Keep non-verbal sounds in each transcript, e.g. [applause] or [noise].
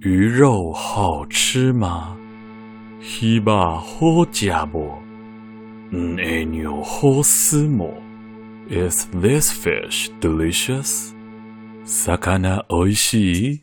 鱼肉好吃吗？鱼肉好吃不？嗯，哎牛好吃吗？Is this fish delicious？鱼おいしい？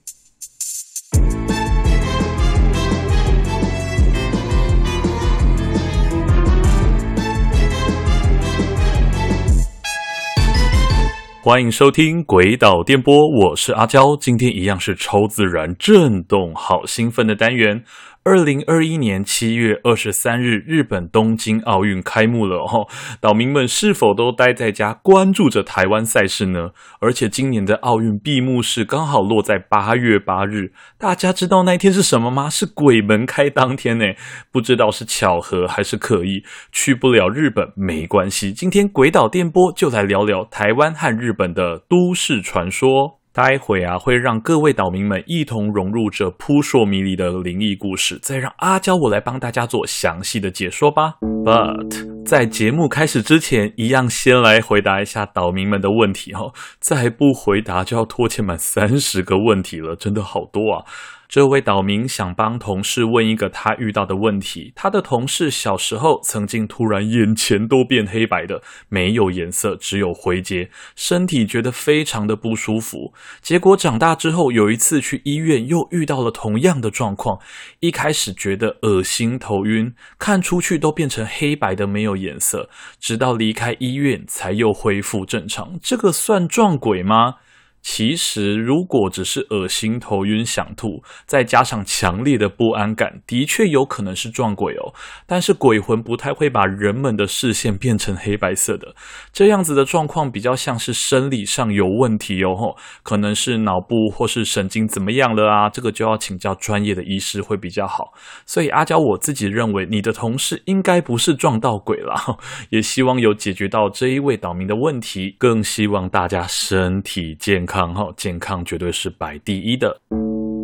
欢迎收听《鬼岛电波》，我是阿娇，今天一样是超自然震动，好兴奋的单元。二零二一年七月二十三日，日本东京奥运开幕了哦。岛民们是否都待在家关注着台湾赛事呢？而且今年的奥运闭幕式刚好落在八月八日，大家知道那一天是什么吗？是鬼门开当天呢。不知道是巧合还是刻意，去不了日本没关系。今天鬼岛电波就来聊聊台湾和日本的都市传说。待会啊，会让各位岛民们一同融入这扑朔迷离的灵异故事，再让阿娇我来帮大家做详细的解说吧。But 在节目开始之前，一样先来回答一下岛民们的问题哦，再不回答就要拖欠满三十个问题了，真的好多啊。这位岛民想帮同事问一个他遇到的问题：他的同事小时候曾经突然眼前都变黑白的，没有颜色，只有灰阶，身体觉得非常的不舒服。结果长大之后，有一次去医院又遇到了同样的状况。一开始觉得恶心头晕，看出去都变成黑白的，没有颜色，直到离开医院才又恢复正常。这个算撞鬼吗？其实，如果只是恶心、头晕、想吐，再加上强烈的不安感，的确有可能是撞鬼哦。但是鬼魂不太会把人们的视线变成黑白色的，这样子的状况比较像是生理上有问题哦，可能是脑部或是神经怎么样了啊？这个就要请教专业的医师会比较好。所以阿娇我自己认为，你的同事应该不是撞到鬼了，[laughs] 也希望有解决到这一位岛民的问题，更希望大家身体健康。康哈，健康绝对是摆第一的。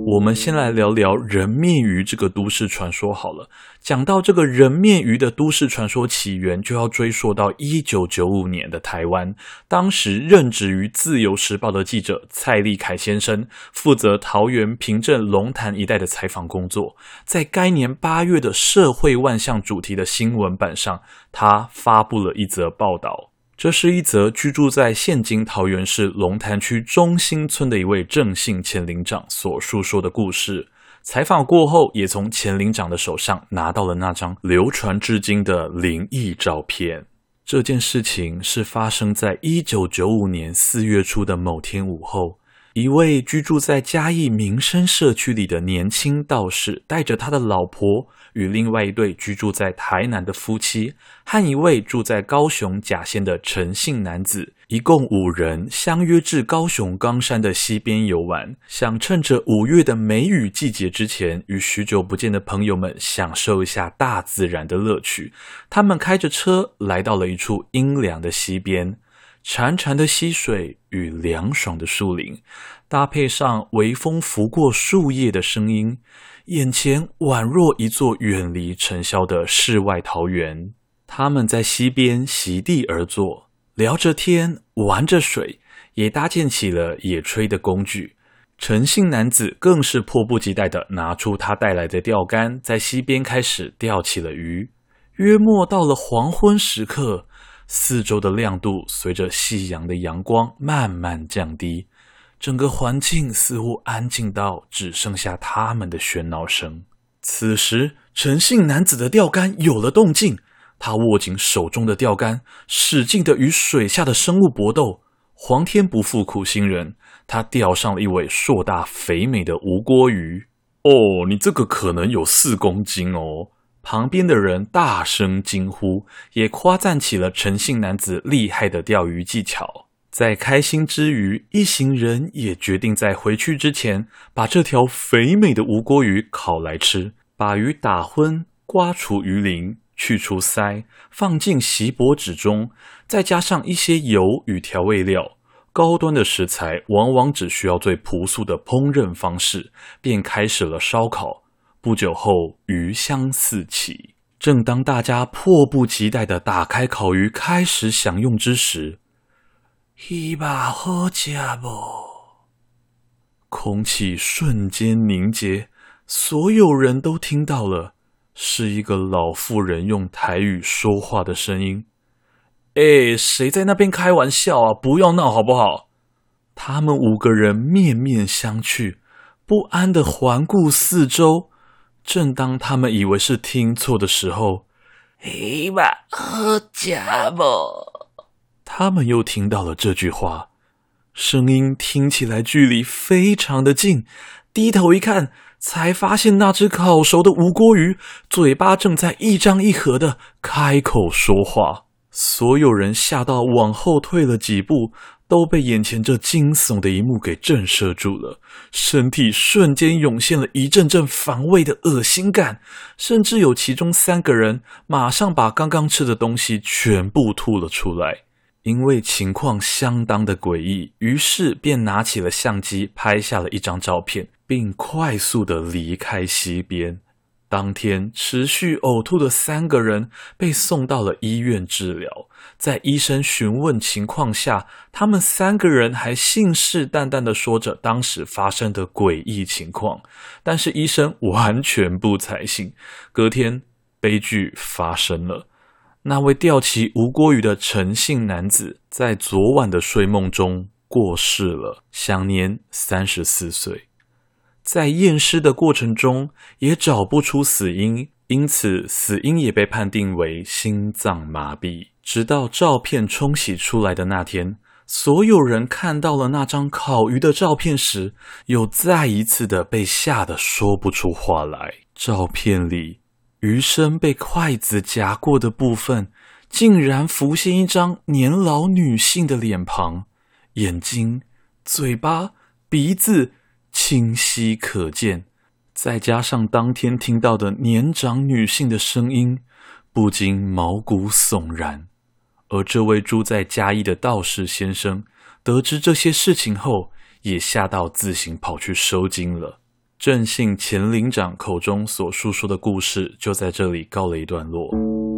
我们先来聊聊人面鱼这个都市传说好了。讲到这个人面鱼的都市传说起源，就要追溯到一九九五年的台湾。当时任职于《自由时报》的记者蔡立凯先生，负责桃园平镇龙潭一带的采访工作。在该年八月的社会万象主题的新闻版上，他发布了一则报道。这是一则居住在现今桃园市龙潭区中心村的一位郑姓前领长所述说的故事。采访过后，也从前领长的手上拿到了那张流传至今的灵异照片。这件事情是发生在一九九五年四月初的某天午后。一位居住在嘉义民生社区里的年轻道士，带着他的老婆与另外一对居住在台南的夫妻，和一位住在高雄甲仙的陈姓男子，一共五人，相约至高雄冈山的溪边游玩，想趁着五月的梅雨季节之前，与许久不见的朋友们享受一下大自然的乐趣。他们开着车来到了一处阴凉的溪边。潺潺的溪水与凉爽的树林，搭配上微风拂过树叶的声音，眼前宛若一座远离尘嚣的世外桃源。他们在溪边席地而坐，聊着天，玩着水，也搭建起了野炊的工具。陈姓男子更是迫不及待地拿出他带来的钓竿，在溪边开始钓起了鱼。约莫到了黄昏时刻。四周的亮度随着夕阳的阳光慢慢降低，整个环境似乎安静到只剩下他们的喧闹声。此时，陈姓男子的钓竿有了动静，他握紧手中的钓竿，使劲地与水下的生物搏斗。皇天不负苦心人，他钓上了一尾硕大肥美的无锅鱼。哦，你这个可能有四公斤哦。旁边的人大声惊呼，也夸赞起了陈姓男子厉害的钓鱼技巧。在开心之余，一行人也决定在回去之前，把这条肥美的吴锅鱼烤来吃。把鱼打昏，刮除鱼鳞，去除鳃，放进锡箔纸中，再加上一些油与调味料。高端的食材往往只需要最朴素的烹饪方式，便开始了烧烤。不久后，鱼香四起。正当大家迫不及待地打开烤鱼，开始享用之时，一把好家伙，空气瞬间凝结，所有人都听到了，是一个老妇人用台语说话的声音。哎，谁在那边开玩笑啊？不要闹好不好？他们五个人面面相觑，不安地环顾四周。正当他们以为是听错的时候，嘿嘛，好家伙！他们又听到了这句话。声音听起来距离非常的近，低头一看，才发现那只烤熟的无锅鱼嘴巴正在一张一合的开口说话。所有人吓到往后退了几步，都被眼前这惊悚的一幕给震慑住了，身体瞬间涌现了一阵阵反胃的恶心感，甚至有其中三个人马上把刚刚吃的东西全部吐了出来。因为情况相当的诡异，于是便拿起了相机拍下了一张照片，并快速的离开溪边。当天持续呕吐的三个人被送到了医院治疗，在医生询问情况下，他们三个人还信誓旦旦的说着当时发生的诡异情况，但是医生完全不采信。隔天，悲剧发生了。那位钓起吴郭鱼的陈姓男子，在昨晚的睡梦中过世了，享年三十四岁。在验尸的过程中，也找不出死因，因此死因也被判定为心脏麻痹。直到照片冲洗出来的那天，所有人看到了那张烤鱼的照片时，又再一次的被吓得说不出话来。照片里。鱼身被筷子夹过的部分，竟然浮现一张年老女性的脸庞，眼睛、嘴巴、鼻子清晰可见。再加上当天听到的年长女性的声音，不禁毛骨悚然。而这位住在嘉义的道士先生，得知这些事情后，也吓到自行跑去收惊了。郑姓前领长口中所述说的故事就在这里告了一段落。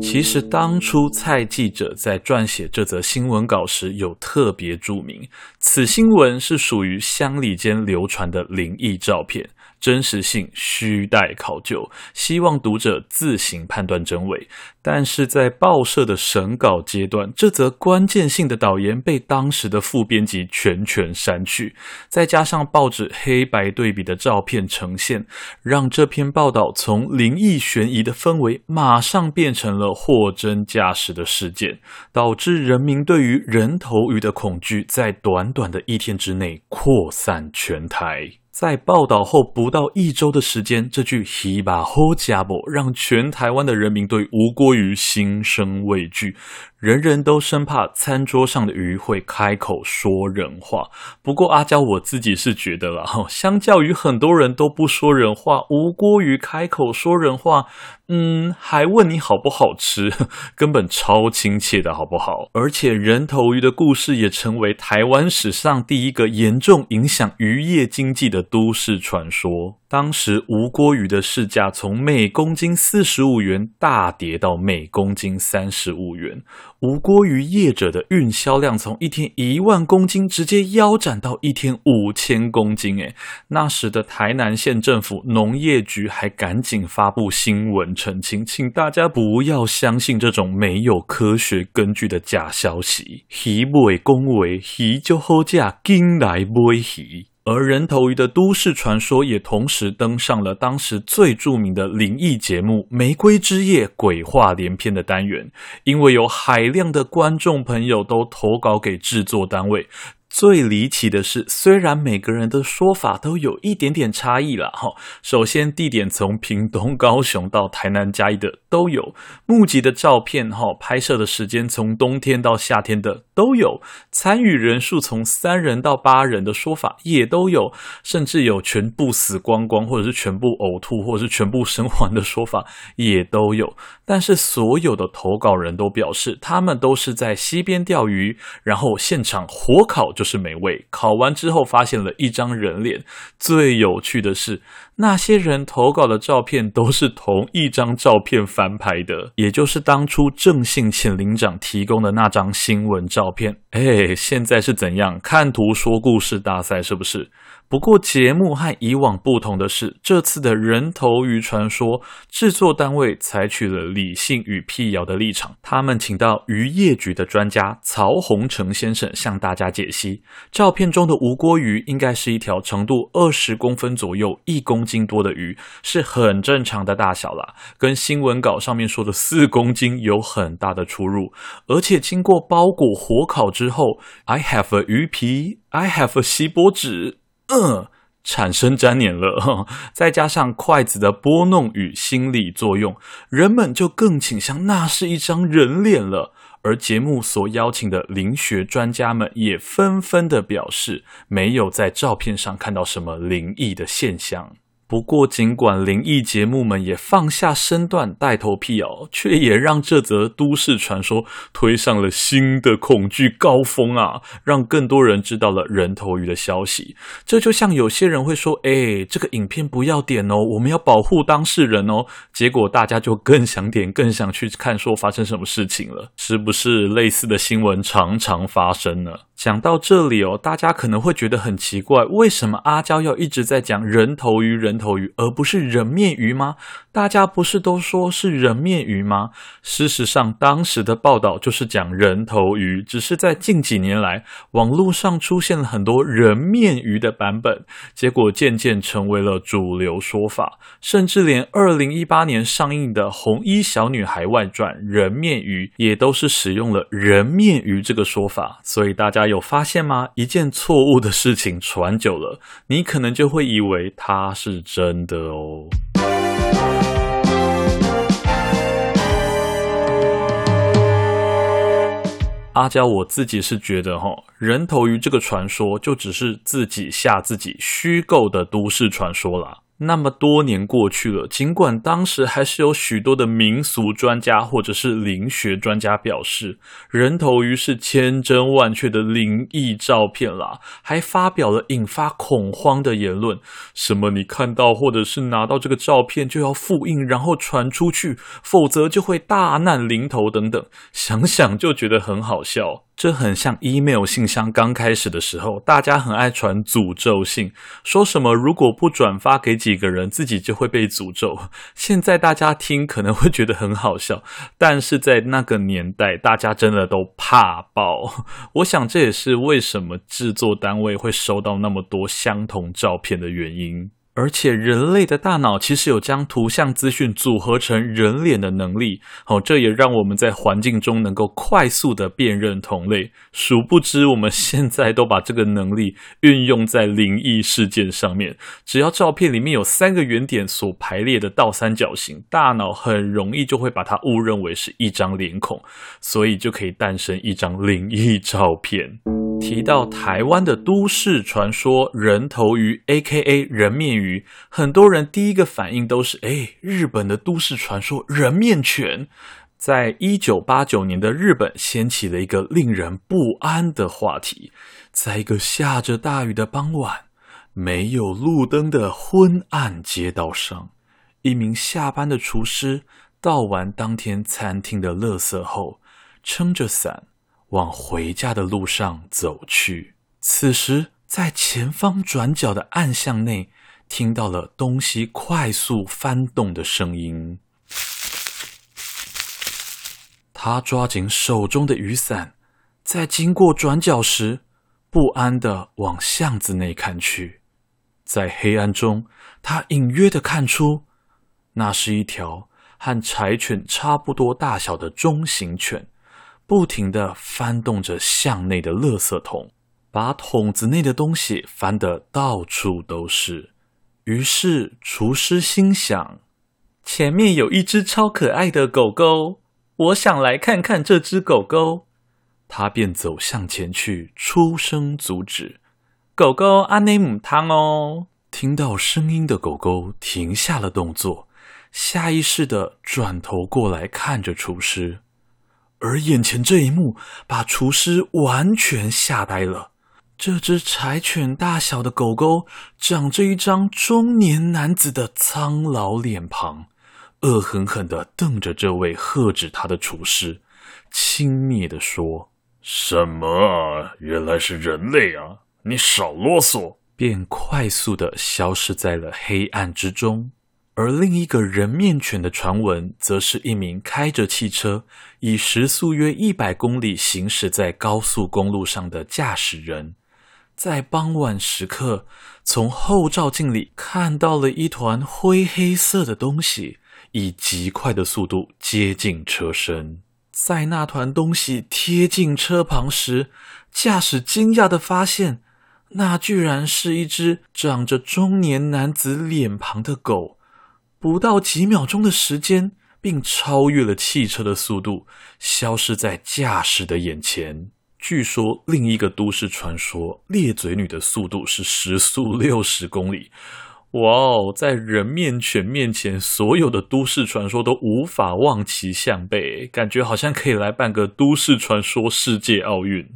其实当初蔡记者在撰写这则新闻稿时，有特别注明，此新闻是属于乡里间流传的灵异照片。真实性需待考究，希望读者自行判断真伪。但是在报社的审稿阶段，这则关键性的导言被当时的副编辑全权删去，再加上报纸黑白对比的照片呈现，让这篇报道从灵异悬疑的氛围马上变成了货真价实的事件，导致人民对于人头鱼的恐惧在短短的一天之内扩散全台。在报道后不到一周的时间，这句“希巴好家伙”让全台湾的人民对吴郭鱼心生畏惧。人人都生怕餐桌上的鱼会开口说人话。不过阿娇我自己是觉得啦，相较于很多人都不说人话，吴锅鱼开口说人话，嗯，还问你好不好吃，[laughs] 根本超亲切的好不好？而且人头鱼的故事也成为台湾史上第一个严重影响渔业经济的都市传说。当时吴锅鱼的市价从每公斤四十五元大跌到每公斤三十五元，吴郭鱼业者的运销量从一天一万公斤直接腰斩到一天五千公斤。诶，那时的台南县政府农业局还赶紧发布新闻澄清，请大家不要相信这种没有科学根据的假消息。鱼卖公维，鱼就好价，紧来买鱼。而人头鱼的都市传说也同时登上了当时最著名的灵异节目《玫瑰之夜》鬼话连篇的单元，因为有海量的观众朋友都投稿给制作单位。最离奇的是，虽然每个人的说法都有一点点差异了哈。首先，地点从屏东、高雄到台南、嘉义的都有，募集的照片哈，拍摄的时间从冬天到夏天的都有，参与人数从三人到八人的说法也都有，甚至有全部死光光，或者是全部呕吐，或者是全部生还的说法也都有。但是，所有的投稿人都表示，他们都是在溪边钓鱼，然后现场火烤就。是美味，烤完之后发现了一张人脸。最有趣的是，那些人投稿的照片都是同一张照片翻拍的，也就是当初郑姓前领长提供的那张新闻照片。哎，现在是怎样？看图说故事大赛是不是？不过，节目和以往不同的是，这次的人头鱼传说制作单位采取了理性与辟谣的立场。他们请到渔业局的专家曹洪成先生向大家解析：照片中的无锅鱼应该是一条长度二十公分左右、一公斤多的鱼，是很正常的大小啦，跟新闻稿上面说的四公斤有很大的出入。而且经过包裹火烤之后，I have a 鱼皮，I have a 锡箔纸。嗯，产生粘连了，[laughs] 再加上筷子的拨弄与心理作用，人们就更倾向那是一张人脸了。而节目所邀请的灵学专家们也纷纷的表示，没有在照片上看到什么灵异的现象。不过，尽管灵异节目们也放下身段带头辟谣，却也让这则都市传说推上了新的恐惧高峰啊！让更多人知道了人头鱼的消息。这就像有些人会说：“哎，这个影片不要点哦，我们要保护当事人哦。”结果大家就更想点，更想去看，说发生什么事情了？是不是类似的新闻常常发生呢？讲到这里哦，大家可能会觉得很奇怪，为什么阿娇要一直在讲人头鱼？人头鱼，而不是人面鱼吗？大家不是都说是人面鱼吗？事实上，当时的报道就是讲人头鱼，只是在近几年来，网络上出现了很多人面鱼的版本，结果渐渐成为了主流说法，甚至连二零一八年上映的《红衣小女孩外传》人面鱼也都是使用了人面鱼这个说法。所以大家有发现吗？一件错误的事情传久了，你可能就会以为它是真的哦。阿娇，我自己是觉得，哈，人头鱼这个传说就只是自己吓自己，虚构的都市传说啦。那么多年过去了，尽管当时还是有许多的民俗专家或者是灵学专家表示，人头鱼是千真万确的灵异照片啦，还发表了引发恐慌的言论，什么你看到或者是拿到这个照片就要复印，然后传出去，否则就会大难临头等等，想想就觉得很好笑。这很像 email 信箱刚开始的时候，大家很爱传诅咒信，说什么如果不转发给几个人，自己就会被诅咒。现在大家听可能会觉得很好笑，但是在那个年代，大家真的都怕爆。我想这也是为什么制作单位会收到那么多相同照片的原因。而且人类的大脑其实有将图像资讯组合成人脸的能力，好，这也让我们在环境中能够快速的辨认同类。殊不知，我们现在都把这个能力运用在灵异事件上面。只要照片里面有三个圆点所排列的倒三角形，大脑很容易就会把它误认为是一张脸孔，所以就可以诞生一张灵异照片。提到台湾的都市传说人头鱼 （A.K.A. 人面鱼），很多人第一个反应都是：哎，日本的都市传说人面犬。在一九八九年的日本，掀起了一个令人不安的话题。在一个下着大雨的傍晚，没有路灯的昏暗街道上，一名下班的厨师倒完当天餐厅的垃圾后，撑着伞。往回家的路上走去，此时在前方转角的暗巷内，听到了东西快速翻动的声音。他抓紧手中的雨伞，在经过转角时，不安地往巷子内看去。在黑暗中，他隐约地看出，那是一条和柴犬差不多大小的中型犬。不停地翻动着巷内的垃圾桶，把桶子内的东西翻得到处都是。于是厨师心想：前面有一只超可爱的狗狗，我想来看看这只狗狗。他便走向前去，出声阻止：“狗狗，阿内姆汤哦！”听到声音的狗狗停下了动作，下意识地转头过来看着厨师。而眼前这一幕把厨师完全吓呆了。这只柴犬大小的狗狗长着一张中年男子的苍老脸庞，恶狠狠地瞪着这位喝止他的厨师，轻蔑地说：“什么啊？原来是人类啊！你少啰嗦，便快速地消失在了黑暗之中。而另一个人面犬的传闻，则是一名开着汽车，以时速约一百公里行驶在高速公路上的驾驶人，在傍晚时刻，从后照镜里看到了一团灰黑色的东西，以极快的速度接近车身。在那团东西贴近车旁时，驾驶惊讶地发现，那居然是一只长着中年男子脸庞的狗。不到几秒钟的时间，并超越了汽车的速度，消失在驾驶的眼前。据说另一个都市传说，裂嘴女的速度是时速 [laughs] 六十公里。哇哦，在人面犬面前，所有的都市传说都无法望其项背，感觉好像可以来办个都市传说世界奥运。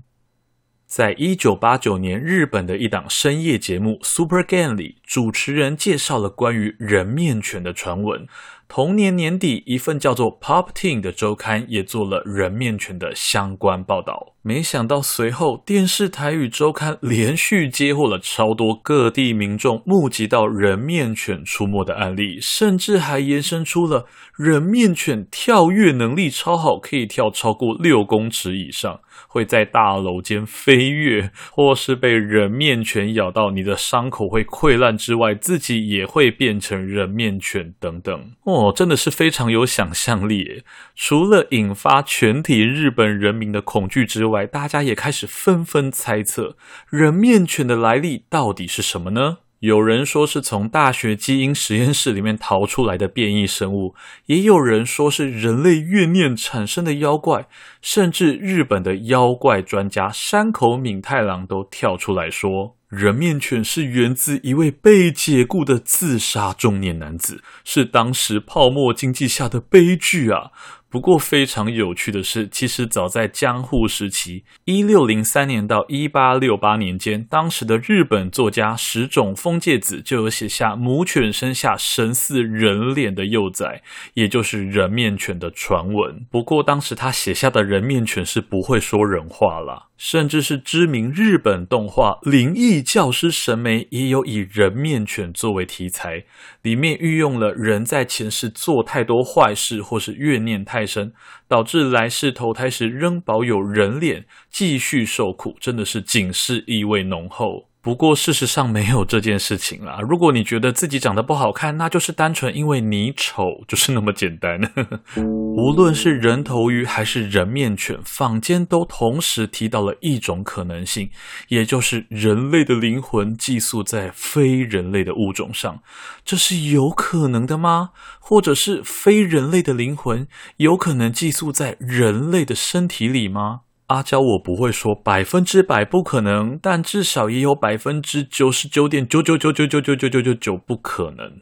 在一九八九年，日本的一档深夜节目《Super Game》里，主持人介绍了关于人面犬的传闻。同年年底，一份叫做《Pop Team》的周刊也做了人面犬的相关报道。没想到，随后电视台与周刊连续接获了超多各地民众目击到人面犬出没的案例，甚至还延伸出了人面犬跳跃能力超好，可以跳超过六公尺以上，会在大楼间飞跃，或是被人面犬咬到，你的伤口会溃烂之外，自己也会变成人面犬等等。哦。哦，真的是非常有想象力。除了引发全体日本人民的恐惧之外，大家也开始纷纷猜测人面犬的来历到底是什么呢？有人说是从大学基因实验室里面逃出来的变异生物，也有人说是人类怨念产生的妖怪，甚至日本的妖怪专家山口敏太郎都跳出来说。人面犬是源自一位被解雇的自杀中年男子，是当时泡沫经济下的悲剧啊。不过非常有趣的是，其实早在江户时期，一六零三年到一八六八年间，当时的日本作家石冢丰介子就有写下母犬生下神似人脸的幼崽，也就是人面犬的传闻。不过当时他写下的人面犬是不会说人话啦。甚至是知名日本动画《灵异教师神眉》也有以人面犬作为题材，里面运用了人在前世做太多坏事或是怨念太太深，导致来世投胎时仍保有人脸，继续受苦，真的是警示意味浓厚。不过事实上没有这件事情啦。如果你觉得自己长得不好看，那就是单纯因为你丑，[laughs] 就是那么简单。[laughs] 无论是人头鱼还是人面犬，坊间都同时提到了一种可能性，也就是人类的灵魂寄宿在非人类的物种上。这是有可能的吗？或者是非人类的灵魂有可能寄宿在人类的身体里吗？阿娇，我不会说百分之百不可能，但至少也有百分之九十九点九九九九九九九九九九不可能。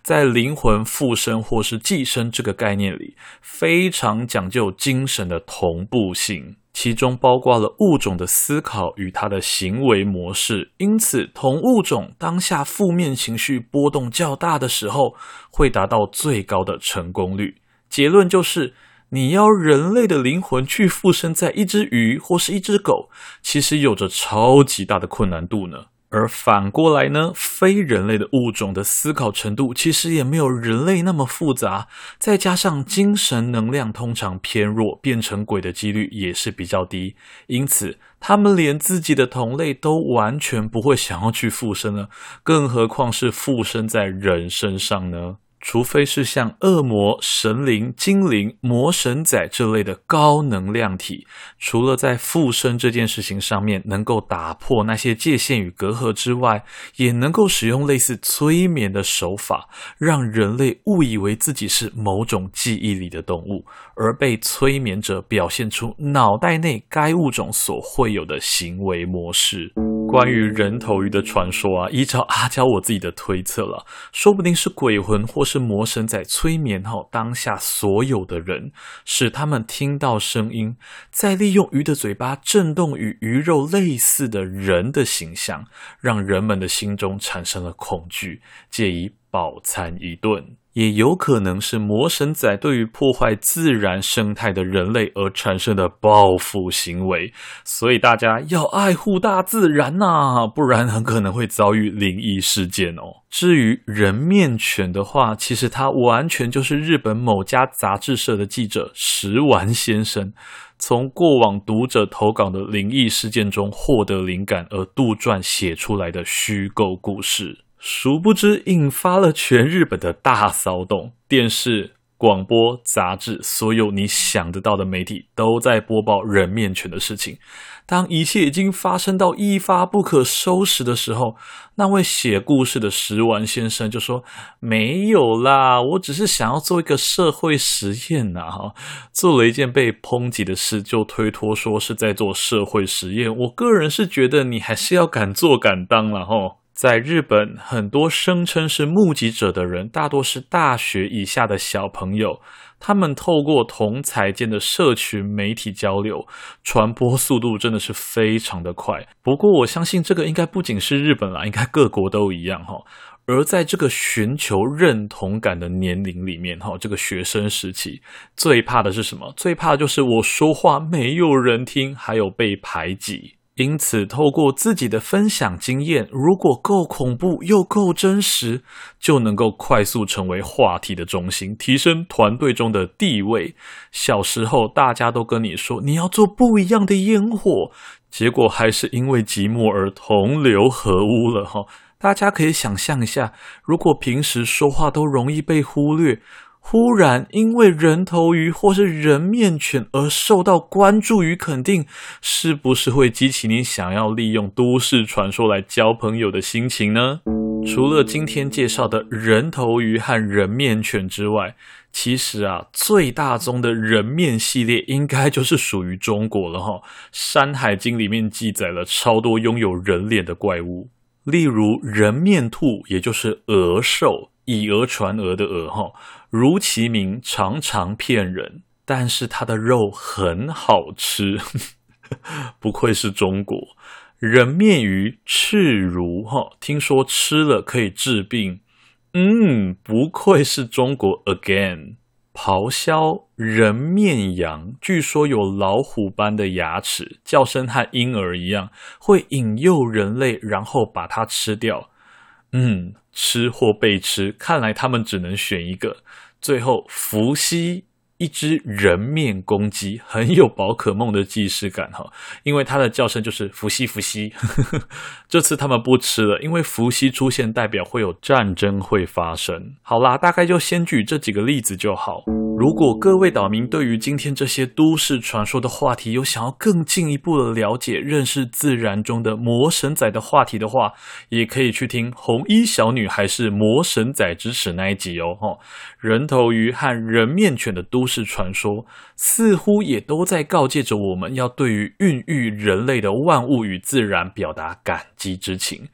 在灵魂附身或是寄生这个概念里，非常讲究精神的同步性，其中包括了物种的思考与它的行为模式。因此，同物种当下负面情绪波动较大的时候，会达到最高的成功率。结论就是。你要人类的灵魂去附身在一只鱼或是一只狗，其实有着超级大的困难度呢。而反过来呢，非人类的物种的思考程度其实也没有人类那么复杂，再加上精神能量通常偏弱，变成鬼的几率也是比较低，因此他们连自己的同类都完全不会想要去附身了，更何况是附身在人身上呢？除非是像恶魔、神灵、精灵、魔神仔这类的高能量体，除了在附身这件事情上面能够打破那些界限与隔阂之外，也能够使用类似催眠的手法，让人类误以为自己是某种记忆里的动物，而被催眠者表现出脑袋内该物种所会有的行为模式。关于人头鱼的传说啊，依照阿娇我自己的推测了，说不定是鬼魂或是是魔神在催眠后，当下所有的人，使他们听到声音，再利用鱼的嘴巴震动与鱼肉类似的人的形象，让人们的心中产生了恐惧，借以饱餐一顿。也有可能是魔神仔对于破坏自然生态的人类而产生的报复行为，所以大家要爱护大自然呐，不然很可能会遭遇灵异事件哦。至于人面犬的话，其实它完全就是日本某家杂志社的记者石丸先生从过往读者投稿的灵异事件中获得灵感而杜撰写出来的虚构故事。殊不知，引发了全日本的大骚动。电视、广播、杂志，所有你想得到的媒体都在播报人面犬的事情。当一切已经发生到一发不可收拾的时候，那位写故事的石丸先生就说：“没有啦，我只是想要做一个社会实验呐，哈，做了一件被抨击的事，就推脱说是在做社会实验。我个人是觉得你还是要敢做敢当了，哈。”在日本，很多声称是目击者的人，大多是大学以下的小朋友。他们透过同才间的社群媒体交流，传播速度真的是非常的快。不过，我相信这个应该不仅是日本啦，应该各国都一样哈。而在这个寻求认同感的年龄里面，哈，这个学生时期最怕的是什么？最怕的就是我说话没有人听，还有被排挤。因此，透过自己的分享经验，如果够恐怖又够真实，就能够快速成为话题的中心，提升团队中的地位。小时候，大家都跟你说你要做不一样的烟火，结果还是因为寂寞而同流合污了哈。大家可以想象一下，如果平时说话都容易被忽略。忽然因为人头鱼或是人面犬而受到关注与肯定，是不是会激起你想要利用都市传说来交朋友的心情呢？除了今天介绍的人头鱼和人面犬之外，其实啊，最大宗的人面系列应该就是属于中国了哈。《山海经》里面记载了超多拥有人脸的怪物，例如人面兔，也就是鹅兽。以讹传讹的讹哈，如其名，常常骗人，但是它的肉很好吃，[laughs] 不愧是中国。人面鱼赤如哈，听说吃了可以治病，嗯，不愧是中国 again。咆哮人面羊，据说有老虎般的牙齿，叫声和婴儿一样，会引诱人类，然后把它吃掉。嗯，吃或被吃，看来他们只能选一个。最后，伏羲。一只人面公鸡很有宝可梦的既视感哈，因为它的叫声就是伏羲伏羲。[laughs] 这次他们不吃了，因为伏羲出现代表会有战争会发生。好啦，大概就先举这几个例子就好。如果各位岛民对于今天这些都市传说的话题有想要更进一步的了解、认识自然中的魔神仔的话题的话，也可以去听红衣小女孩是魔神仔之耻那一集哦。人头鱼和人面犬的都。都市传说似乎也都在告诫着我们要对于孕育人类的万物与自然表达感激之情。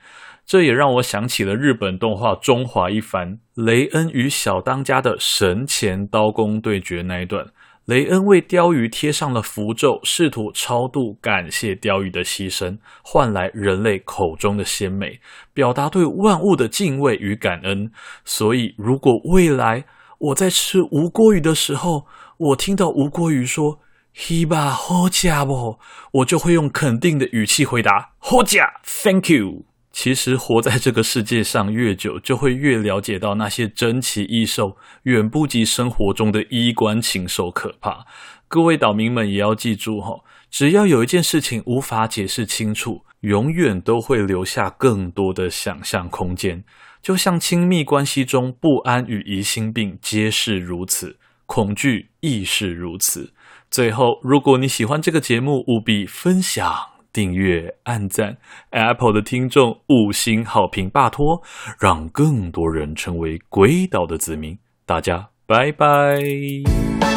这也让我想起了日本动画《中华一番》雷恩与小当家的神前刀工对决那一段。雷恩为鲷鱼贴上了符咒，试图超度感谢鲷鱼的牺牲，换来人类口中的鲜美，表达对万物的敬畏与感恩。所以，如果未来，我在吃吴郭鱼的时候，我听到吴郭鱼说“希巴好吃不”，我就会用肯定的语气回答“好吃，Thank you”。其实活在这个世界上越久，就会越了解到那些珍奇异兽远不及生活中的衣冠禽兽可怕。各位岛民们也要记住哈，只要有一件事情无法解释清楚，永远都会留下更多的想象空间。就像亲密关系中不安与疑心病皆是如此，恐惧亦是如此。最后，如果你喜欢这个节目，务必分享、订阅、按赞。Apple 的听众五星好评，拜托，让更多人成为鬼岛的子民。大家拜拜。